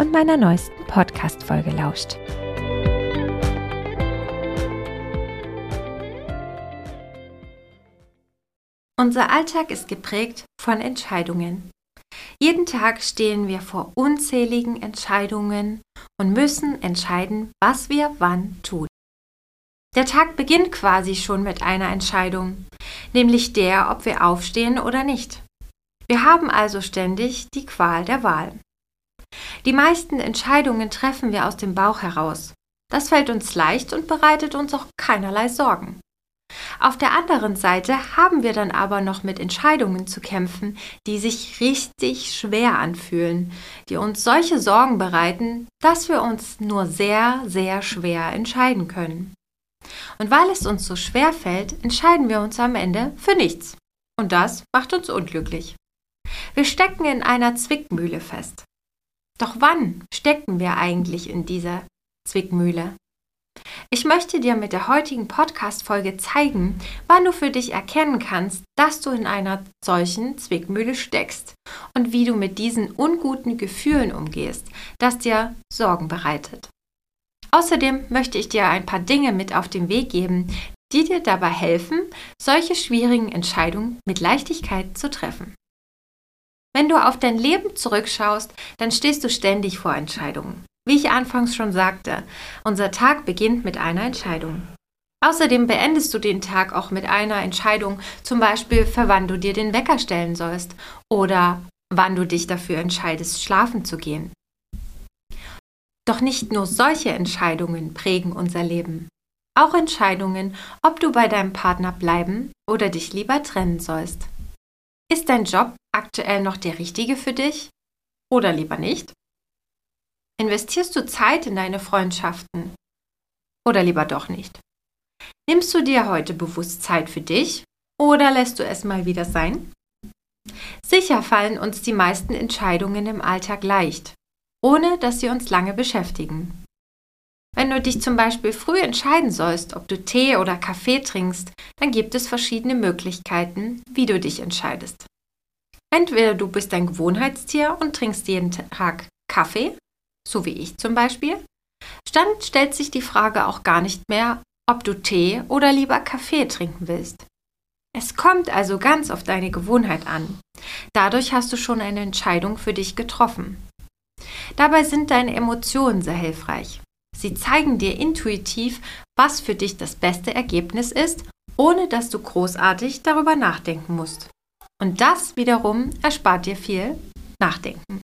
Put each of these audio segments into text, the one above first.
und meiner neuesten Podcast-Folge lauscht. Unser Alltag ist geprägt von Entscheidungen. Jeden Tag stehen wir vor unzähligen Entscheidungen und müssen entscheiden, was wir wann tun. Der Tag beginnt quasi schon mit einer Entscheidung, nämlich der, ob wir aufstehen oder nicht. Wir haben also ständig die Qual der Wahl. Die meisten Entscheidungen treffen wir aus dem Bauch heraus. Das fällt uns leicht und bereitet uns auch keinerlei Sorgen. Auf der anderen Seite haben wir dann aber noch mit Entscheidungen zu kämpfen, die sich richtig schwer anfühlen, die uns solche Sorgen bereiten, dass wir uns nur sehr, sehr schwer entscheiden können. Und weil es uns so schwer fällt, entscheiden wir uns am Ende für nichts. Und das macht uns unglücklich. Wir stecken in einer Zwickmühle fest. Doch wann stecken wir eigentlich in dieser Zwickmühle? Ich möchte dir mit der heutigen Podcast-Folge zeigen, wann du für dich erkennen kannst, dass du in einer solchen Zwickmühle steckst und wie du mit diesen unguten Gefühlen umgehst, das dir Sorgen bereitet. Außerdem möchte ich dir ein paar Dinge mit auf den Weg geben, die dir dabei helfen, solche schwierigen Entscheidungen mit Leichtigkeit zu treffen. Wenn du auf dein Leben zurückschaust, dann stehst du ständig vor Entscheidungen. Wie ich anfangs schon sagte, unser Tag beginnt mit einer Entscheidung. Außerdem beendest du den Tag auch mit einer Entscheidung, zum Beispiel für wann du dir den Wecker stellen sollst oder wann du dich dafür entscheidest, schlafen zu gehen. Doch nicht nur solche Entscheidungen prägen unser Leben. Auch Entscheidungen, ob du bei deinem Partner bleiben oder dich lieber trennen sollst. Ist dein Job aktuell noch der richtige für dich? Oder lieber nicht? Investierst du Zeit in deine Freundschaften? Oder lieber doch nicht? Nimmst du dir heute bewusst Zeit für dich? Oder lässt du es mal wieder sein? Sicher fallen uns die meisten Entscheidungen im Alltag leicht, ohne dass sie uns lange beschäftigen. Wenn du dich zum Beispiel früh entscheiden sollst, ob du Tee oder Kaffee trinkst, dann gibt es verschiedene Möglichkeiten, wie du dich entscheidest. Entweder du bist ein Gewohnheitstier und trinkst jeden Tag Kaffee, so wie ich zum Beispiel, dann stellt sich die Frage auch gar nicht mehr, ob du Tee oder lieber Kaffee trinken willst. Es kommt also ganz auf deine Gewohnheit an. Dadurch hast du schon eine Entscheidung für dich getroffen. Dabei sind deine Emotionen sehr hilfreich. Sie zeigen dir intuitiv, was für dich das beste Ergebnis ist, ohne dass du großartig darüber nachdenken musst. Und das wiederum erspart dir viel Nachdenken.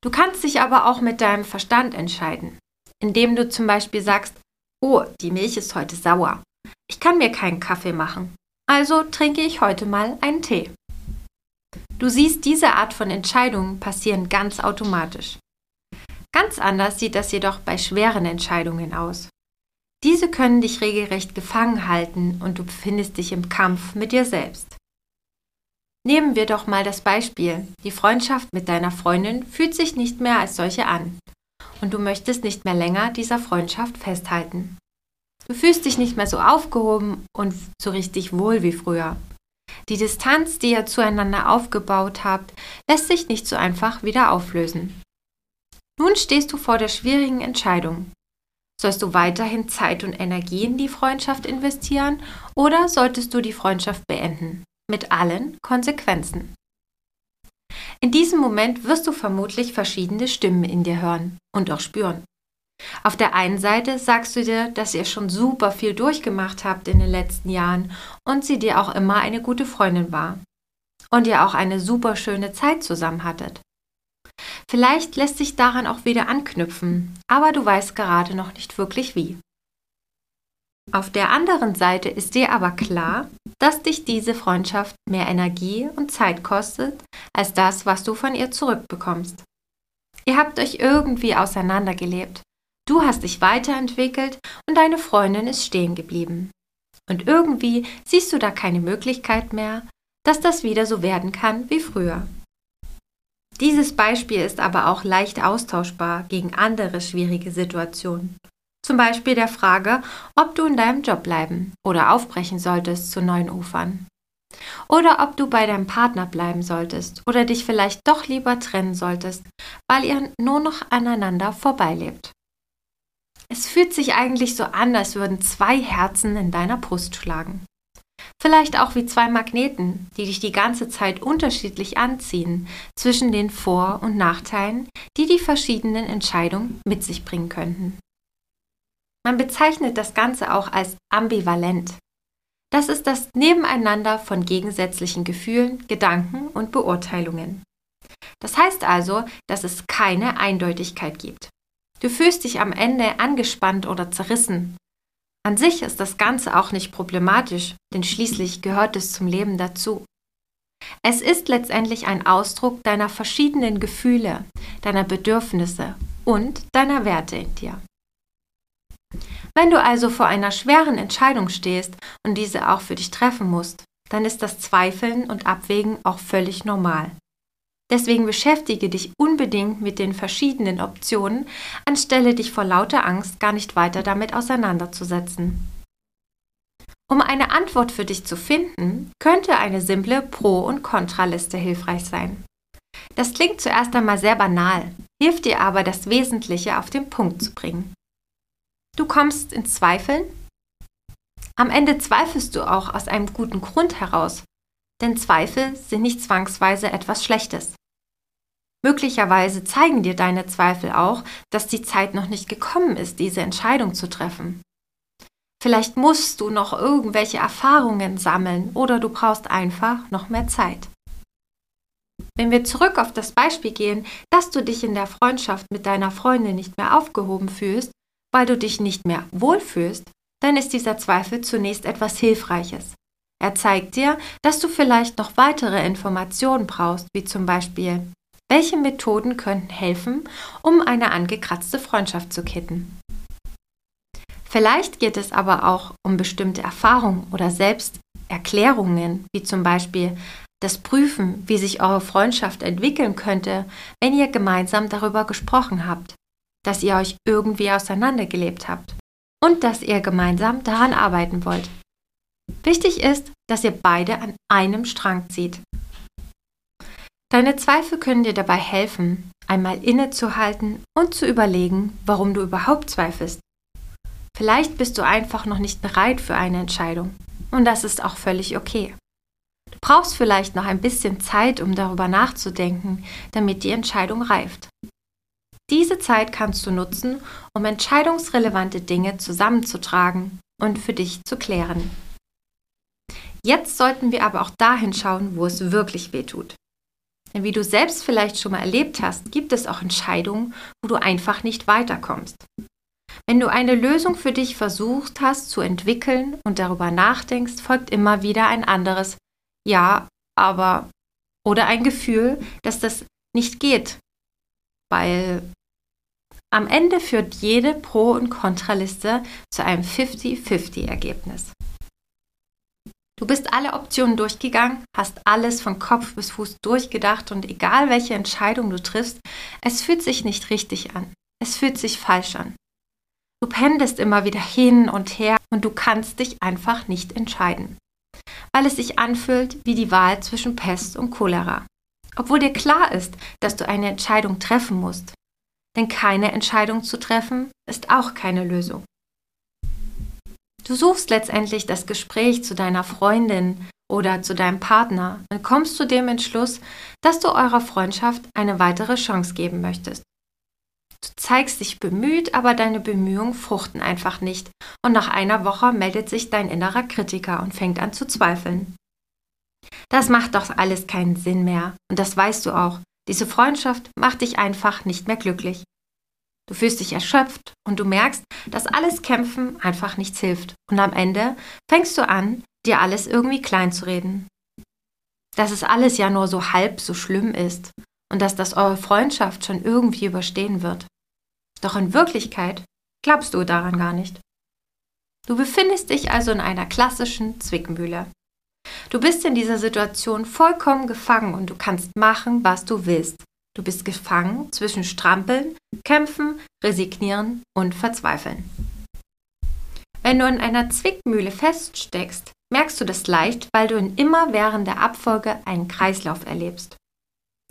Du kannst dich aber auch mit deinem Verstand entscheiden, indem du zum Beispiel sagst, oh, die Milch ist heute sauer. Ich kann mir keinen Kaffee machen. Also trinke ich heute mal einen Tee. Du siehst, diese Art von Entscheidungen passieren ganz automatisch. Ganz anders sieht das jedoch bei schweren Entscheidungen aus. Diese können dich regelrecht gefangen halten und du befindest dich im Kampf mit dir selbst. Nehmen wir doch mal das Beispiel. Die Freundschaft mit deiner Freundin fühlt sich nicht mehr als solche an und du möchtest nicht mehr länger dieser Freundschaft festhalten. Du fühlst dich nicht mehr so aufgehoben und so richtig wohl wie früher. Die Distanz, die ihr zueinander aufgebaut habt, lässt sich nicht so einfach wieder auflösen. Nun stehst du vor der schwierigen Entscheidung. Sollst du weiterhin Zeit und Energie in die Freundschaft investieren oder solltest du die Freundschaft beenden? Mit allen Konsequenzen. In diesem Moment wirst du vermutlich verschiedene Stimmen in dir hören und auch spüren. Auf der einen Seite sagst du dir, dass ihr schon super viel durchgemacht habt in den letzten Jahren und sie dir auch immer eine gute Freundin war. Und ihr auch eine super schöne Zeit zusammen hattet. Vielleicht lässt sich daran auch wieder anknüpfen, aber du weißt gerade noch nicht wirklich wie. Auf der anderen Seite ist dir aber klar, dass dich diese Freundschaft mehr Energie und Zeit kostet als das, was du von ihr zurückbekommst. Ihr habt euch irgendwie auseinandergelebt Du hast dich weiterentwickelt und deine Freundin ist stehen geblieben. Und irgendwie siehst du da keine Möglichkeit mehr, dass das wieder so werden kann wie früher. Dieses Beispiel ist aber auch leicht austauschbar gegen andere schwierige Situationen. Zum Beispiel der Frage, ob du in deinem Job bleiben oder aufbrechen solltest zu neuen Ufern. Oder ob du bei deinem Partner bleiben solltest oder dich vielleicht doch lieber trennen solltest, weil ihr nur noch aneinander vorbeilebt. Es fühlt sich eigentlich so an, als würden zwei Herzen in deiner Brust schlagen. Vielleicht auch wie zwei Magneten, die dich die ganze Zeit unterschiedlich anziehen zwischen den Vor- und Nachteilen, die die verschiedenen Entscheidungen mit sich bringen könnten. Man bezeichnet das Ganze auch als ambivalent. Das ist das Nebeneinander von gegensätzlichen Gefühlen, Gedanken und Beurteilungen. Das heißt also, dass es keine Eindeutigkeit gibt. Du fühlst dich am Ende angespannt oder zerrissen, an sich ist das Ganze auch nicht problematisch, denn schließlich gehört es zum Leben dazu. Es ist letztendlich ein Ausdruck deiner verschiedenen Gefühle, deiner Bedürfnisse und deiner Werte in dir. Wenn du also vor einer schweren Entscheidung stehst und diese auch für dich treffen musst, dann ist das Zweifeln und Abwägen auch völlig normal. Deswegen beschäftige dich unbedingt mit den verschiedenen Optionen, anstelle dich vor lauter Angst gar nicht weiter damit auseinanderzusetzen. Um eine Antwort für dich zu finden, könnte eine simple Pro- und Kontraliste hilfreich sein. Das klingt zuerst einmal sehr banal, hilft dir aber, das Wesentliche auf den Punkt zu bringen. Du kommst in Zweifeln? Am Ende zweifelst du auch aus einem guten Grund heraus, denn Zweifel sind nicht zwangsweise etwas Schlechtes. Möglicherweise zeigen dir deine Zweifel auch, dass die Zeit noch nicht gekommen ist, diese Entscheidung zu treffen. Vielleicht musst du noch irgendwelche Erfahrungen sammeln oder du brauchst einfach noch mehr Zeit. Wenn wir zurück auf das Beispiel gehen, dass du dich in der Freundschaft mit deiner Freundin nicht mehr aufgehoben fühlst, weil du dich nicht mehr wohlfühlst, dann ist dieser Zweifel zunächst etwas Hilfreiches. Er zeigt dir, dass du vielleicht noch weitere Informationen brauchst, wie zum Beispiel, welche Methoden könnten helfen, um eine angekratzte Freundschaft zu kitten? Vielleicht geht es aber auch um bestimmte Erfahrungen oder Selbsterklärungen, wie zum Beispiel das Prüfen, wie sich eure Freundschaft entwickeln könnte, wenn ihr gemeinsam darüber gesprochen habt, dass ihr euch irgendwie auseinandergelebt habt und dass ihr gemeinsam daran arbeiten wollt. Wichtig ist, dass ihr beide an einem Strang zieht Deine Zweifel können dir dabei helfen, einmal innezuhalten und zu überlegen, warum du überhaupt zweifelst. Vielleicht bist du einfach noch nicht bereit für eine Entscheidung und das ist auch völlig okay. Du brauchst vielleicht noch ein bisschen Zeit, um darüber nachzudenken, damit die Entscheidung reift. Diese Zeit kannst du nutzen, um entscheidungsrelevante Dinge zusammenzutragen und für dich zu klären. Jetzt sollten wir aber auch dahin schauen, wo es wirklich weh tut. Wie du selbst vielleicht schon mal erlebt hast, gibt es auch Entscheidungen, wo du einfach nicht weiterkommst. Wenn du eine Lösung für dich versucht hast zu entwickeln und darüber nachdenkst, folgt immer wieder ein anderes Ja, aber oder ein Gefühl, dass das nicht geht, weil am Ende führt jede Pro- und Kontraliste zu einem 50-50-Ergebnis. Du bist alle Optionen durchgegangen, hast alles von Kopf bis Fuß durchgedacht und egal welche Entscheidung du triffst, es fühlt sich nicht richtig an. Es fühlt sich falsch an. Du pendelst immer wieder hin und her und du kannst dich einfach nicht entscheiden, weil es sich anfühlt wie die Wahl zwischen Pest und Cholera. Obwohl dir klar ist, dass du eine Entscheidung treffen musst. Denn keine Entscheidung zu treffen ist auch keine Lösung. Du suchst letztendlich das Gespräch zu deiner Freundin oder zu deinem Partner und kommst zu dem Entschluss, dass du eurer Freundschaft eine weitere Chance geben möchtest. Du zeigst dich bemüht, aber deine Bemühungen fruchten einfach nicht und nach einer Woche meldet sich dein innerer Kritiker und fängt an zu zweifeln. Das macht doch alles keinen Sinn mehr und das weißt du auch. Diese Freundschaft macht dich einfach nicht mehr glücklich. Du fühlst dich erschöpft und du merkst, dass alles Kämpfen einfach nichts hilft. Und am Ende fängst du an, dir alles irgendwie klein zu reden. Dass es alles ja nur so halb so schlimm ist und dass das eure Freundschaft schon irgendwie überstehen wird. Doch in Wirklichkeit glaubst du daran gar nicht. Du befindest dich also in einer klassischen Zwickmühle. Du bist in dieser Situation vollkommen gefangen und du kannst machen, was du willst. Du bist gefangen zwischen Strampeln, Kämpfen, Resignieren und Verzweifeln. Wenn du in einer Zwickmühle feststeckst, merkst du das leicht, weil du in immerwährender Abfolge einen Kreislauf erlebst.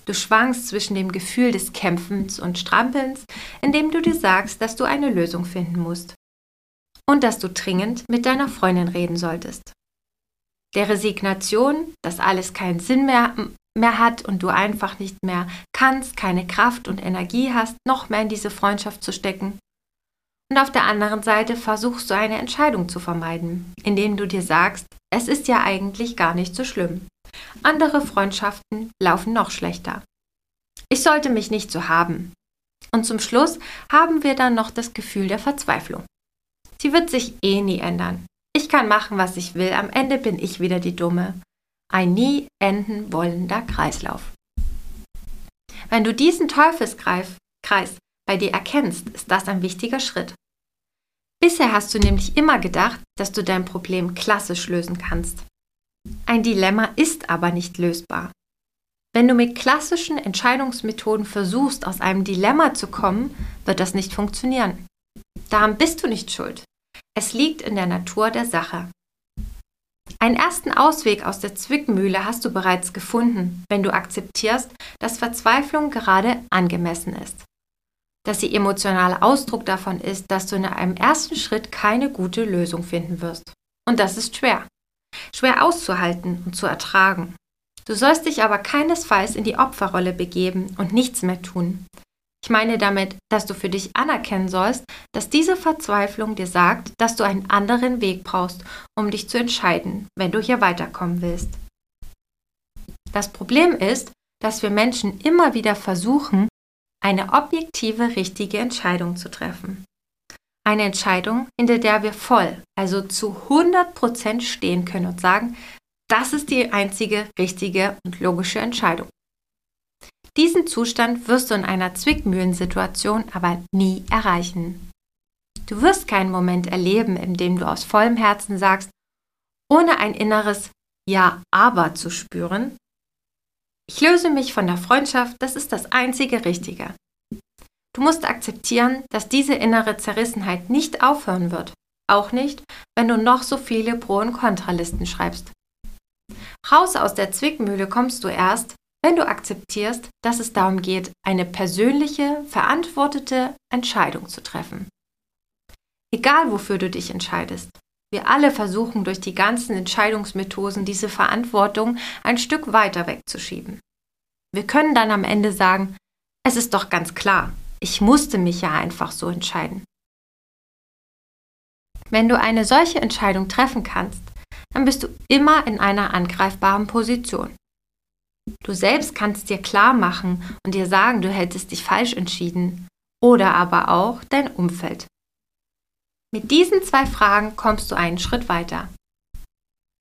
Du schwankst zwischen dem Gefühl des Kämpfens und Strampelns, indem du dir sagst, dass du eine Lösung finden musst und dass du dringend mit deiner Freundin reden solltest. Der Resignation, dass alles keinen Sinn mehr, mehr hat und du einfach nicht mehr kannst, keine Kraft und Energie hast, noch mehr in diese Freundschaft zu stecken. Und auf der anderen Seite versuchst du eine Entscheidung zu vermeiden, indem du dir sagst, es ist ja eigentlich gar nicht so schlimm. Andere Freundschaften laufen noch schlechter. Ich sollte mich nicht so haben. Und zum Schluss haben wir dann noch das Gefühl der Verzweiflung. Sie wird sich eh nie ändern. Ich kann machen, was ich will, am Ende bin ich wieder die Dumme. Ein nie enden wollender Kreislauf. Wenn du diesen Teufelskreis bei dir erkennst, ist das ein wichtiger Schritt. Bisher hast du nämlich immer gedacht, dass du dein Problem klassisch lösen kannst. Ein Dilemma ist aber nicht lösbar. Wenn du mit klassischen Entscheidungsmethoden versuchst, aus einem Dilemma zu kommen, wird das nicht funktionieren. Daran bist du nicht schuld. Es liegt in der Natur der Sache. Einen ersten Ausweg aus der Zwickmühle hast du bereits gefunden, wenn du akzeptierst, dass Verzweiflung gerade angemessen ist. Dass sie emotionaler Ausdruck davon ist, dass du in einem ersten Schritt keine gute Lösung finden wirst. Und das ist schwer schwer auszuhalten und zu ertragen. Du sollst dich aber keinesfalls in die Opferrolle begeben und nichts mehr tun. Ich meine damit, dass du für dich anerkennen sollst, dass diese Verzweiflung dir sagt, dass du einen anderen Weg brauchst, um dich zu entscheiden, wenn du hier weiterkommen willst. Das Problem ist, dass wir Menschen immer wieder versuchen, eine objektive, richtige Entscheidung zu treffen. Eine Entscheidung, hinter der wir voll, also zu 100% stehen können und sagen, das ist die einzige richtige und logische Entscheidung. Diesen Zustand wirst du in einer Zwickmühlensituation aber nie erreichen. Du wirst keinen Moment erleben, in dem du aus vollem Herzen sagst, ohne ein inneres Ja, aber zu spüren, ich löse mich von der Freundschaft, das ist das einzige Richtige. Du musst akzeptieren, dass diese innere Zerrissenheit nicht aufhören wird. Auch nicht, wenn du noch so viele Pro- und Kontralisten schreibst. Raus aus der Zwickmühle kommst du erst, wenn du akzeptierst, dass es darum geht, eine persönliche, verantwortete Entscheidung zu treffen. Egal wofür du dich entscheidest. Wir alle versuchen durch die ganzen Entscheidungsmethoden diese Verantwortung ein Stück weiter wegzuschieben. Wir können dann am Ende sagen, es ist doch ganz klar, ich musste mich ja einfach so entscheiden. Wenn du eine solche Entscheidung treffen kannst, dann bist du immer in einer angreifbaren Position. Du selbst kannst dir klar machen und dir sagen, du hättest dich falsch entschieden oder aber auch dein Umfeld. Mit diesen zwei Fragen kommst du einen Schritt weiter.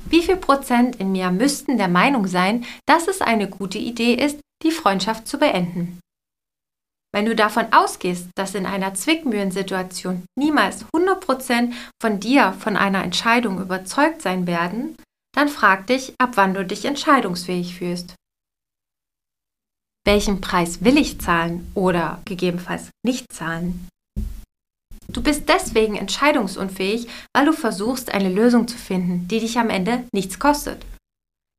Wie viel Prozent in mir müssten der Meinung sein, dass es eine gute Idee ist, die Freundschaft zu beenden? Wenn du davon ausgehst, dass in einer Zwickmühlensituation niemals 100% von dir von einer Entscheidung überzeugt sein werden, dann frag dich, ab wann du dich entscheidungsfähig fühlst. Welchen Preis will ich zahlen oder gegebenenfalls nicht zahlen? Du bist deswegen entscheidungsunfähig, weil du versuchst, eine Lösung zu finden, die dich am Ende nichts kostet.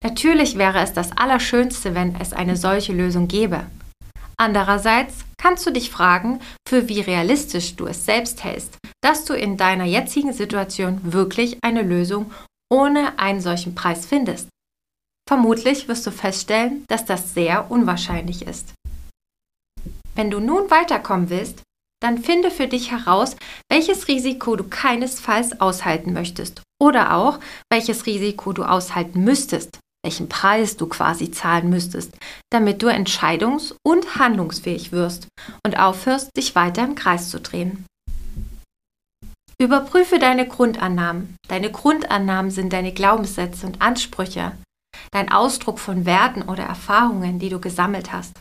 Natürlich wäre es das Allerschönste, wenn es eine solche Lösung gäbe. Andererseits kannst du dich fragen, für wie realistisch du es selbst hältst, dass du in deiner jetzigen Situation wirklich eine Lösung ohne einen solchen Preis findest. Vermutlich wirst du feststellen, dass das sehr unwahrscheinlich ist. Wenn du nun weiterkommen willst, dann finde für dich heraus, welches Risiko du keinesfalls aushalten möchtest oder auch welches Risiko du aushalten müsstest, welchen Preis du quasi zahlen müsstest, damit du entscheidungs- und handlungsfähig wirst und aufhörst, dich weiter im Kreis zu drehen. Überprüfe deine Grundannahmen. Deine Grundannahmen sind deine Glaubenssätze und Ansprüche, dein Ausdruck von Werten oder Erfahrungen, die du gesammelt hast.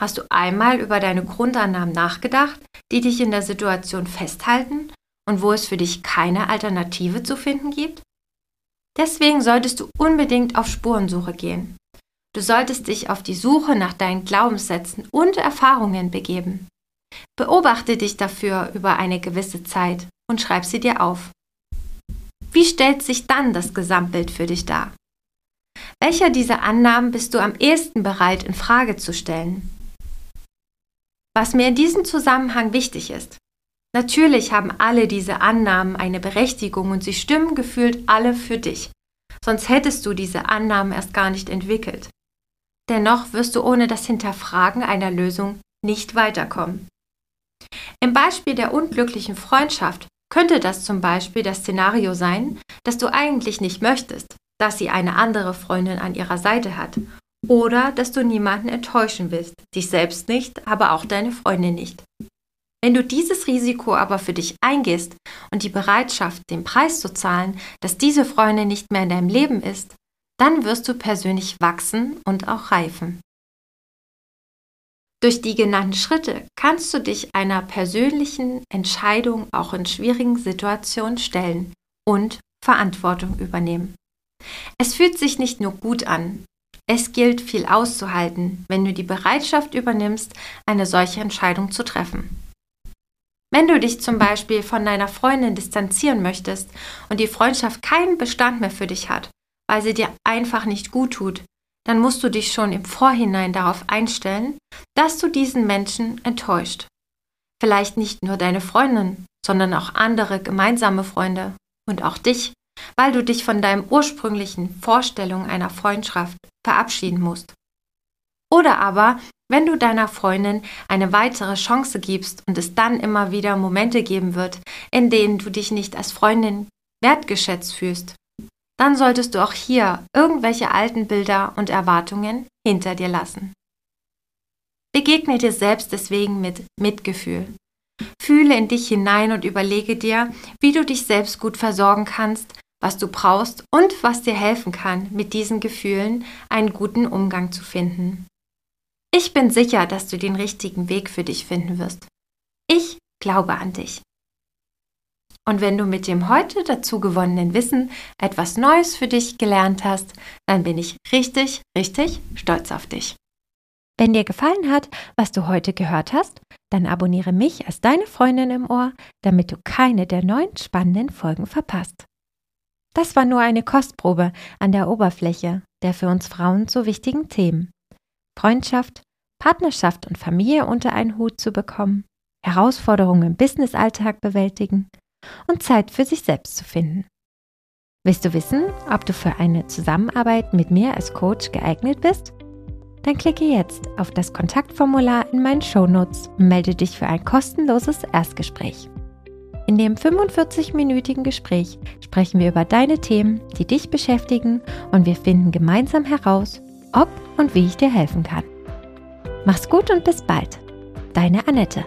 Hast du einmal über deine Grundannahmen nachgedacht, die dich in der Situation festhalten und wo es für dich keine Alternative zu finden gibt? Deswegen solltest du unbedingt auf Spurensuche gehen. Du solltest dich auf die Suche nach deinen Glaubenssätzen und Erfahrungen begeben. Beobachte dich dafür über eine gewisse Zeit und schreib sie dir auf. Wie stellt sich dann das Gesamtbild für dich dar? Welcher dieser Annahmen bist du am ehesten bereit in Frage zu stellen? Was mir in diesem Zusammenhang wichtig ist. Natürlich haben alle diese Annahmen eine Berechtigung und sie stimmen gefühlt alle für dich. Sonst hättest du diese Annahmen erst gar nicht entwickelt. Dennoch wirst du ohne das Hinterfragen einer Lösung nicht weiterkommen. Im Beispiel der unglücklichen Freundschaft könnte das zum Beispiel das Szenario sein, dass du eigentlich nicht möchtest, dass sie eine andere Freundin an ihrer Seite hat oder dass du niemanden enttäuschen willst, dich selbst nicht, aber auch deine Freundin nicht. Wenn du dieses Risiko aber für dich eingehst und die Bereitschaft, den Preis zu zahlen, dass diese Freundin nicht mehr in deinem Leben ist, dann wirst du persönlich wachsen und auch reifen. Durch die genannten Schritte kannst du dich einer persönlichen Entscheidung auch in schwierigen Situationen stellen und Verantwortung übernehmen. Es fühlt sich nicht nur gut an, es gilt viel auszuhalten, wenn du die Bereitschaft übernimmst, eine solche Entscheidung zu treffen. Wenn du dich zum Beispiel von deiner Freundin distanzieren möchtest und die Freundschaft keinen Bestand mehr für dich hat, weil sie dir einfach nicht gut tut, dann musst du dich schon im Vorhinein darauf einstellen, dass du diesen Menschen enttäuscht. Vielleicht nicht nur deine Freundin, sondern auch andere gemeinsame Freunde und auch dich, weil du dich von deinem ursprünglichen Vorstellung einer Freundschaft verabschieden musst. Oder aber, wenn du deiner Freundin eine weitere Chance gibst und es dann immer wieder Momente geben wird, in denen du dich nicht als Freundin wertgeschätzt fühlst dann solltest du auch hier irgendwelche alten Bilder und Erwartungen hinter dir lassen. Begegne dir selbst deswegen mit Mitgefühl. Fühle in dich hinein und überlege dir, wie du dich selbst gut versorgen kannst, was du brauchst und was dir helfen kann, mit diesen Gefühlen einen guten Umgang zu finden. Ich bin sicher, dass du den richtigen Weg für dich finden wirst. Ich glaube an dich. Und wenn du mit dem heute dazu gewonnenen Wissen etwas Neues für dich gelernt hast, dann bin ich richtig, richtig stolz auf dich. Wenn dir gefallen hat, was du heute gehört hast, dann abonniere mich als deine Freundin im Ohr, damit du keine der neuen spannenden Folgen verpasst. Das war nur eine Kostprobe an der Oberfläche der für uns Frauen so wichtigen Themen. Freundschaft, Partnerschaft und Familie unter einen Hut zu bekommen, Herausforderungen im Businessalltag bewältigen, und Zeit für sich selbst zu finden. Willst du wissen, ob du für eine Zusammenarbeit mit mir als Coach geeignet bist? Dann klicke jetzt auf das Kontaktformular in meinen Shownotes und melde dich für ein kostenloses Erstgespräch. In dem 45-minütigen Gespräch sprechen wir über deine Themen, die dich beschäftigen und wir finden gemeinsam heraus, ob und wie ich dir helfen kann. Mach's gut und bis bald. Deine Annette.